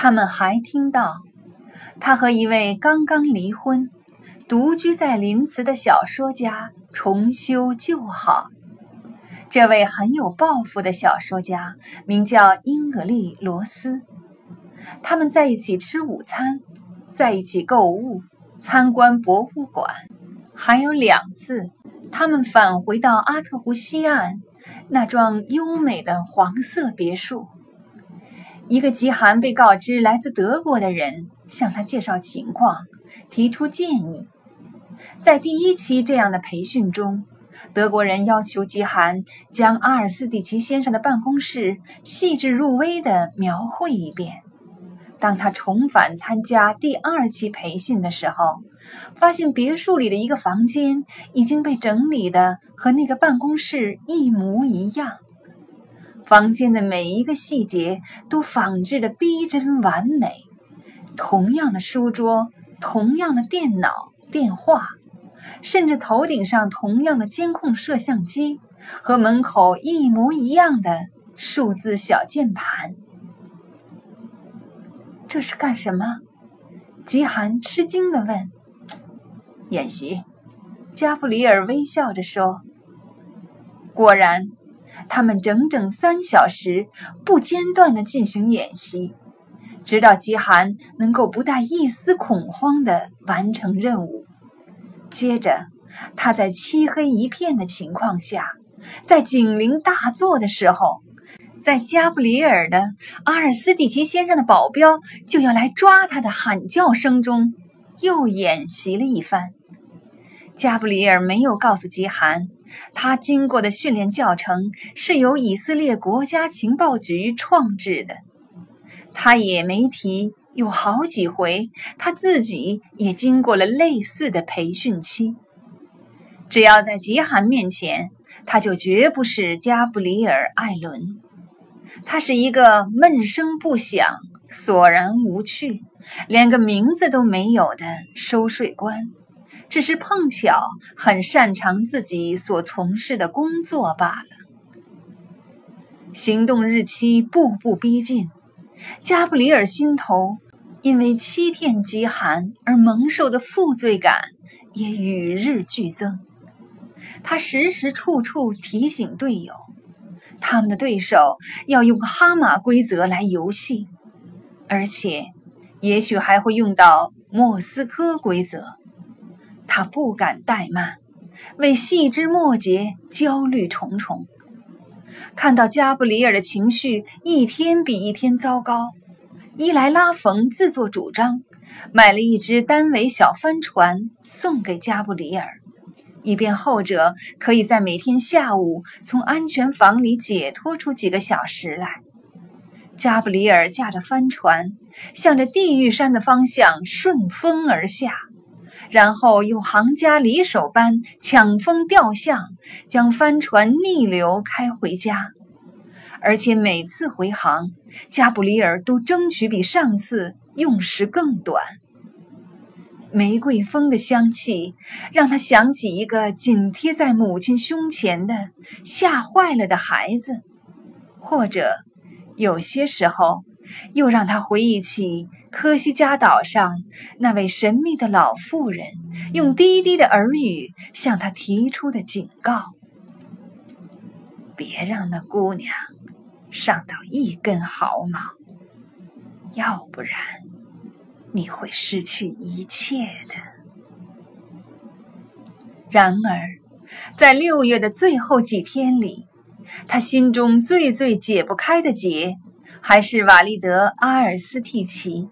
他们还听到，他和一位刚刚离婚、独居在林茨的小说家重修旧好。这位很有抱负的小说家名叫英格丽·罗斯。他们在一起吃午餐，在一起购物、参观博物馆，还有两次，他们返回到阿特湖西岸那幢优美的黄色别墅。一个极寒被告知来自德国的人向他介绍情况，提出建议。在第一期这样的培训中。德国人要求极寒将阿尔斯蒂奇先生的办公室细致入微地描绘一遍。当他重返参加第二期培训的时候，发现别墅里的一个房间已经被整理的和那个办公室一模一样，房间的每一个细节都仿制的逼真完美，同样的书桌，同样的电脑、电话。甚至头顶上同样的监控摄像机和门口一模一样的数字小键盘，这是干什么？吉寒吃惊地问。演习，加布里尔微笑着说。果然，他们整整三小时不间断地进行演习，直到吉寒能够不带一丝恐慌地完成任务。接着，他在漆黑一片的情况下，在警铃大作的时候，在加布里尔的阿尔斯蒂奇先生的保镖就要来抓他的喊叫声中，又演习了一番。加布里尔没有告诉吉寒，他经过的训练教程是由以色列国家情报局创制的，他也没提。有好几回，他自己也经过了类似的培训期。只要在吉寒面前，他就绝不是加布里尔·艾伦。他是一个闷声不响、索然无趣、连个名字都没有的收税官，只是碰巧很擅长自己所从事的工作罢了。行动日期步步逼近，加布里尔心头。因为欺骗极寒而蒙受的负罪感也与日俱增。他时时处处提醒队友，他们的对手要用哈马规则来游戏，而且也许还会用到莫斯科规则。他不敢怠慢，为细枝末节焦虑重重。看到加布里尔的情绪一天比一天糟糕。伊莱拉冯自作主张买了一只单尾小帆船送给加布里尔，以便后者可以在每天下午从安全房里解脱出几个小时来。加布里尔驾着帆船，向着地狱山的方向顺风而下，然后又行家里手般抢风调向，将帆船逆流开回家。而且每次回航，加布里尔都争取比上次用时更短。玫瑰风的香气让他想起一个紧贴在母亲胸前的吓坏了的孩子，或者有些时候又让他回忆起科西嘉岛上那位神秘的老妇人用低低的耳语向他提出的警告：别让那姑娘。上到一根毫毛，要不然你会失去一切的。然而，在六月的最后几天里，他心中最最解不开的结，还是瓦利德·阿尔斯蒂奇，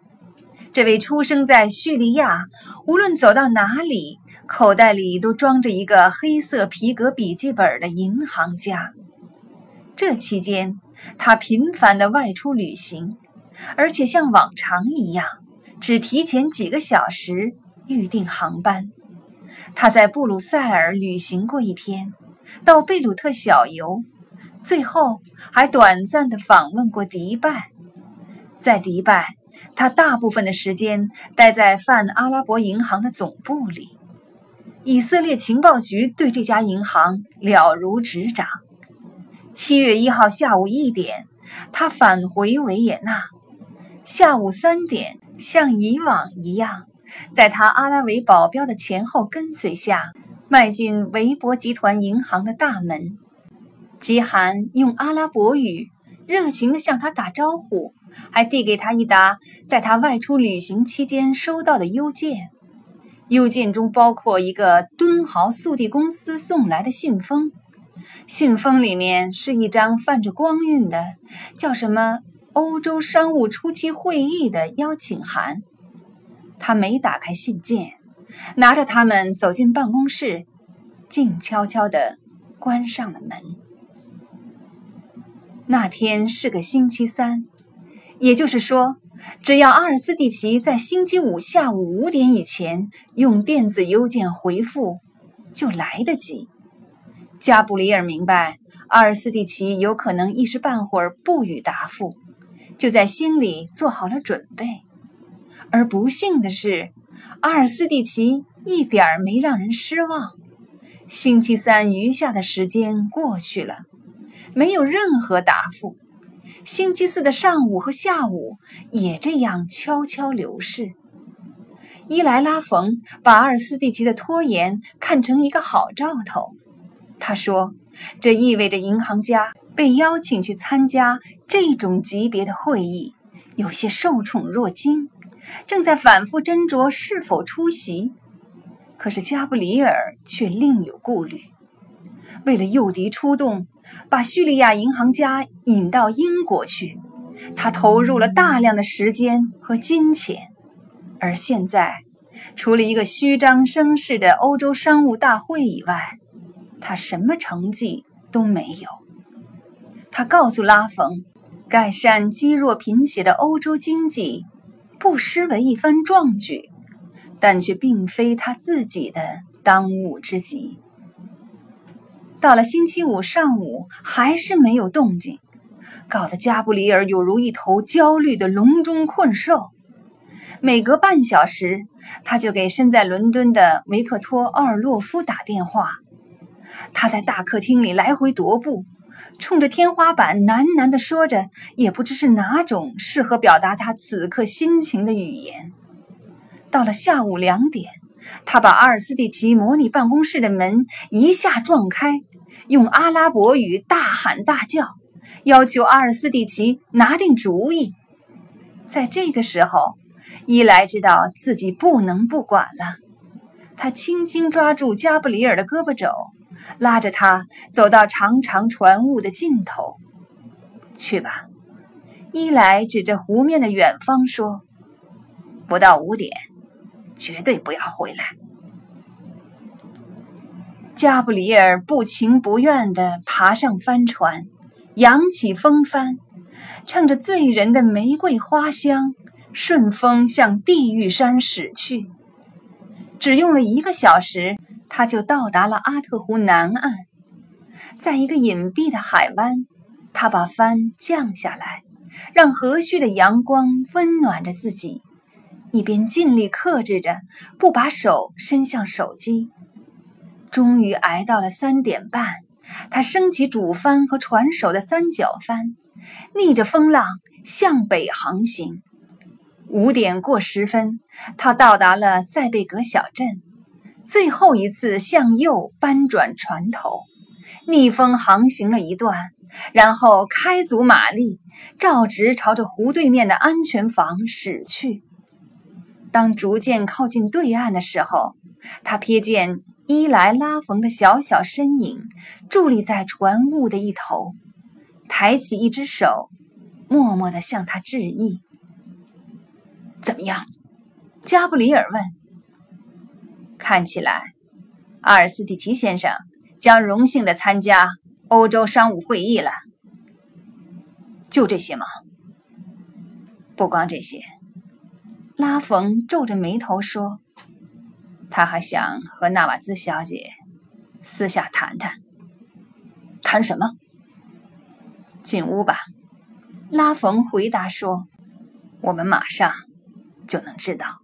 这位出生在叙利亚，无论走到哪里，口袋里都装着一个黑色皮革笔记本的银行家。这期间，他频繁地外出旅行，而且像往常一样，只提前几个小时预订航班。他在布鲁塞尔旅行过一天，到贝鲁特小游，最后还短暂的访问过迪拜。在迪拜，他大部分的时间待在泛阿拉伯银行的总部里。以色列情报局对这家银行了如指掌。七月一号下午一点，他返回维也纳。下午三点，像以往一样，在他阿拉维保镖的前后跟随下，迈进维博集团银行的大门。基寒用阿拉伯语热情地向他打招呼，还递给他一沓在他外出旅行期间收到的邮件。邮件中包括一个敦豪速递公司送来的信封。信封里面是一张泛着光晕的，叫什么“欧洲商务初期会议”的邀请函。他没打开信件，拿着它们走进办公室，静悄悄地关上了门。那天是个星期三，也就是说，只要阿尔斯蒂奇在星期五下午五点以前用电子邮件回复，就来得及。加布里尔明白阿尔斯蒂奇有可能一时半会儿不予答复，就在心里做好了准备。而不幸的是，阿尔斯蒂奇一点儿没让人失望。星期三余下的时间过去了，没有任何答复。星期四的上午和下午也这样悄悄流逝。伊莱拉冯把阿尔斯蒂奇的拖延看成一个好兆头。他说：“这意味着银行家被邀请去参加这种级别的会议，有些受宠若惊，正在反复斟酌是否出席。可是加布里尔却另有顾虑。为了诱敌出动，把叙利亚银行家引到英国去，他投入了大量的时间和金钱。而现在，除了一个虚张声势的欧洲商务大会以外，他什么成绩都没有。他告诉拉冯，改善积弱贫血的欧洲经济，不失为一番壮举，但却并非他自己的当务之急。到了星期五上午，还是没有动静，搞得加布里尔有如一头焦虑的笼中困兽。每隔半小时，他就给身在伦敦的维克托·奥尔洛夫打电话。他在大客厅里来回踱步，冲着天花板喃喃地说着，也不知是哪种适合表达他此刻心情的语言。到了下午两点，他把阿尔斯蒂奇模拟办公室的门一下撞开，用阿拉伯语大喊大叫，要求阿尔斯蒂奇拿定主意。在这个时候，伊莱知道自己不能不管了，他轻轻抓住加布里尔的胳膊肘。拉着他走到长长船坞的尽头，去吧。伊莱指着湖面的远方说：“不到五点，绝对不要回来。”加布里尔不情不愿地爬上帆船，扬起风帆，乘着醉人的玫瑰花香，顺风向地狱山驶去。只用了一个小时。他就到达了阿特湖南岸，在一个隐蔽的海湾，他把帆降下来，让和煦的阳光温暖着自己，一边尽力克制着不把手伸向手机。终于挨到了三点半，他升起主帆和船首的三角帆，逆着风浪向北航行。五点过十分，他到达了塞贝格小镇。最后一次向右扳转船头，逆风航行了一段，然后开足马力，照直朝着湖对面的安全房驶去。当逐渐靠近对岸的时候，他瞥见伊莱拉冯的小小身影伫立在船坞的一头，抬起一只手，默默地向他致意。怎么样？加布里尔问。看起来，阿尔斯蒂奇先生将荣幸的参加欧洲商务会议了。就这些吗？不光这些。拉冯皱着眉头说：“他还想和纳瓦兹小姐私下谈谈。谈什么？进屋吧。”拉冯回答说：“我们马上就能知道。”